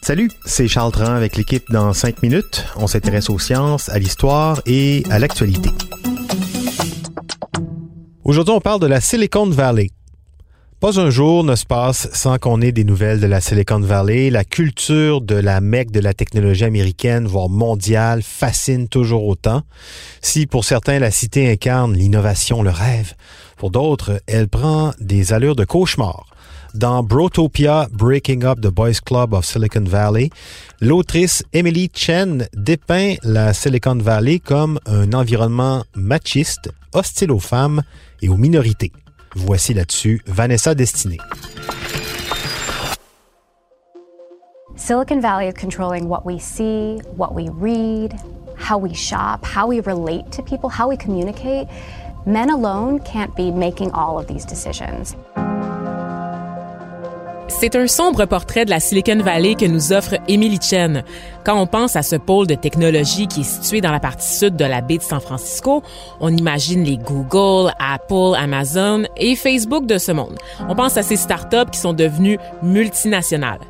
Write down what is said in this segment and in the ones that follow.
Salut, c'est Charles Tran avec l'équipe dans 5 minutes. On s'intéresse aux sciences, à l'histoire et à l'actualité. Aujourd'hui, on parle de la Silicon Valley. Pas un jour ne se passe sans qu'on ait des nouvelles de la Silicon Valley. La culture de la mecque de la technologie américaine, voire mondiale, fascine toujours autant. Si pour certains la cité incarne l'innovation, le rêve, pour d'autres, elle prend des allures de cauchemar. Dans Brotopia, Breaking Up the Boys Club of Silicon Valley, l'autrice Emily Chen dépeint la Silicon Valley comme un environnement machiste, hostile aux femmes et aux minorités. Voici là-dessus Vanessa Destinée. Silicon Valley is controlling what we see, what we read, how we shop, how we relate to people, how we communicate. Men alone can't be making all of these decisions. C'est un sombre portrait de la Silicon Valley que nous offre Emily Chen. Quand on pense à ce pôle de technologie qui est situé dans la partie sud de la baie de San Francisco, on imagine les Google, Apple, Amazon et Facebook de ce monde. On pense à ces startups qui sont devenues multinationales.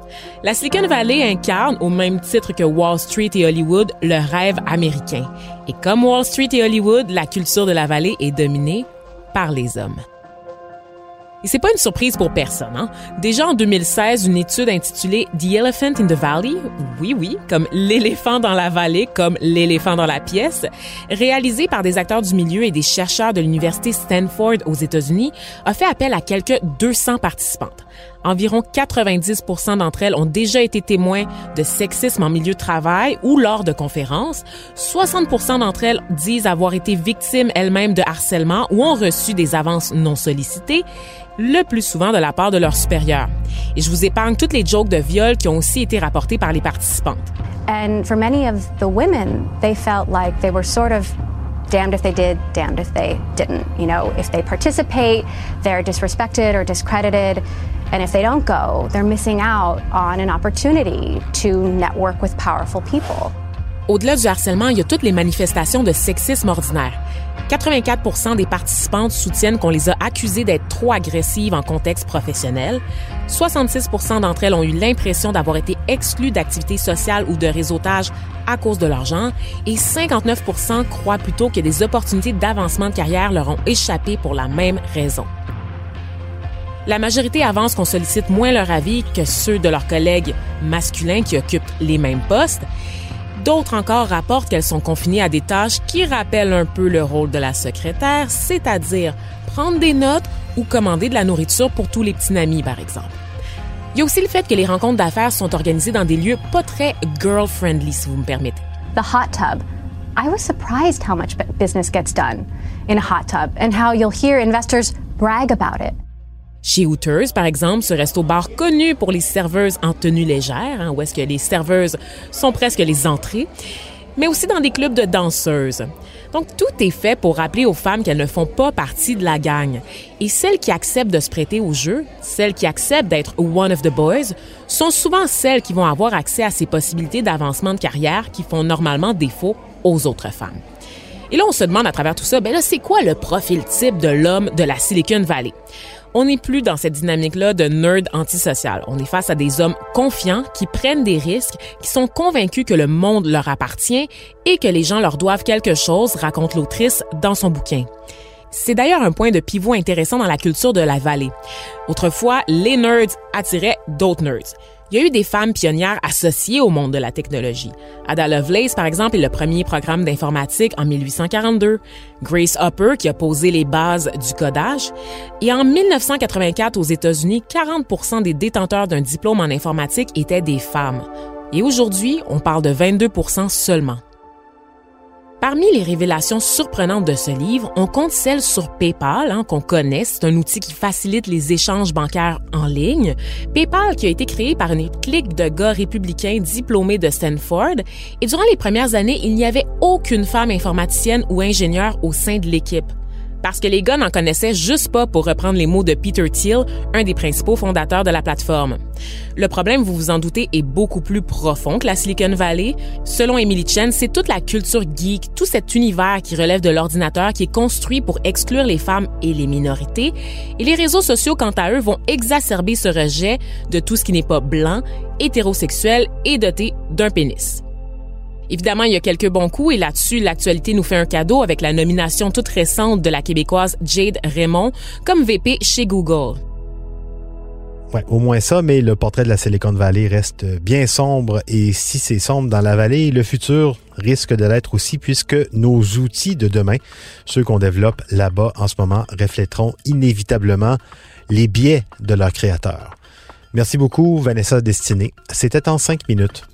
La Silicon Valley incarne, au même titre que Wall Street et Hollywood, le rêve américain. Et comme Wall Street et Hollywood, la culture de la vallée est dominée par les hommes. Et c'est pas une surprise pour personne. Hein? Déjà en 2016, une étude intitulée The Elephant in the Valley, oui oui, comme l'éléphant dans la vallée, comme l'éléphant dans la pièce, réalisée par des acteurs du milieu et des chercheurs de l'université Stanford aux États-Unis, a fait appel à quelques 200 participantes. Environ 90% d'entre elles ont déjà été témoins de sexisme en milieu de travail ou lors de conférences. 60% d'entre elles disent avoir été victimes elles-mêmes de harcèlement ou ont reçu des avances non sollicitées le plus souvent de la part de leurs supérieurs. Et je vous épargne toutes les jokes de viol qui ont aussi été rapportées par les participantes. And for many of the women, they felt like they were sort of damned if they did, damned if they didn't. You know, if they participate, they're disrespected or discredited. And if they don't go, they're missing out on an opportunity to network with powerful people. Au-delà du harcèlement, il y a toutes les manifestations de sexisme ordinaire. 84 des participantes soutiennent qu'on les a accusées d'être trop agressives en contexte professionnel. 66% d'entre elles ont eu l'impression d'avoir été exclues d'activités sociales ou de réseautage à cause de leur genre et 59% croient plutôt que des opportunités d'avancement de carrière leur ont échappé pour la même raison. La majorité avance qu'on sollicite moins leur avis que ceux de leurs collègues masculins qui occupent les mêmes postes D'autres encore rapportent qu'elles sont confinées à des tâches qui rappellent un peu le rôle de la secrétaire, c'est-à-dire prendre des notes ou commander de la nourriture pour tous les petits amis, par exemple. Il y a aussi le fait que les rencontres d'affaires sont organisées dans des lieux pas très girl-friendly, si vous me permettez. The hot tub. I was surprised how much business gets done in a hot tub and how you'll hear investors brag about it. Chez Hooters, par exemple, ce resto-bar connu pour les serveuses en tenue légère, hein, où est-ce que les serveuses sont presque les entrées, mais aussi dans des clubs de danseuses. Donc, tout est fait pour rappeler aux femmes qu'elles ne font pas partie de la gang. Et celles qui acceptent de se prêter au jeu, celles qui acceptent d'être one of the boys, sont souvent celles qui vont avoir accès à ces possibilités d'avancement de carrière qui font normalement défaut aux autres femmes. Et là, on se demande à travers tout ça, ben là, c'est quoi le profil type de l'homme de la Silicon Valley? On n'est plus dans cette dynamique-là de nerd antisocial. On est face à des hommes confiants qui prennent des risques, qui sont convaincus que le monde leur appartient et que les gens leur doivent quelque chose, raconte l'autrice dans son bouquin. C'est d'ailleurs un point de pivot intéressant dans la culture de la vallée. Autrefois, les nerds attiraient d'autres nerds. Il y a eu des femmes pionnières associées au monde de la technologie. Ada Lovelace, par exemple, est le premier programme d'informatique en 1842. Grace Hopper, qui a posé les bases du codage. Et en 1984, aux États-Unis, 40% des détenteurs d'un diplôme en informatique étaient des femmes. Et aujourd'hui, on parle de 22 seulement. Parmi les révélations surprenantes de ce livre, on compte celle sur PayPal, hein, qu'on connaît. C'est un outil qui facilite les échanges bancaires en ligne. PayPal qui a été créé par une clique de gars républicains diplômés de Stanford. Et durant les premières années, il n'y avait aucune femme informaticienne ou ingénieure au sein de l'équipe. Parce que les gars n'en connaissaient juste pas pour reprendre les mots de Peter Thiel, un des principaux fondateurs de la plateforme. Le problème, vous vous en doutez, est beaucoup plus profond que la Silicon Valley. Selon Emily Chen, c'est toute la culture geek, tout cet univers qui relève de l'ordinateur qui est construit pour exclure les femmes et les minorités. Et les réseaux sociaux, quant à eux, vont exacerber ce rejet de tout ce qui n'est pas blanc, hétérosexuel et doté d'un pénis. Évidemment, il y a quelques bons coups et là-dessus, l'actualité nous fait un cadeau avec la nomination toute récente de la Québécoise Jade Raymond comme VP chez Google. Ouais, au moins ça, mais le portrait de la Silicon Valley reste bien sombre et si c'est sombre dans la vallée, le futur risque de l'être aussi puisque nos outils de demain, ceux qu'on développe là-bas en ce moment, reflèteront inévitablement les biais de leurs créateurs. Merci beaucoup, Vanessa Destinée. C'était en cinq minutes.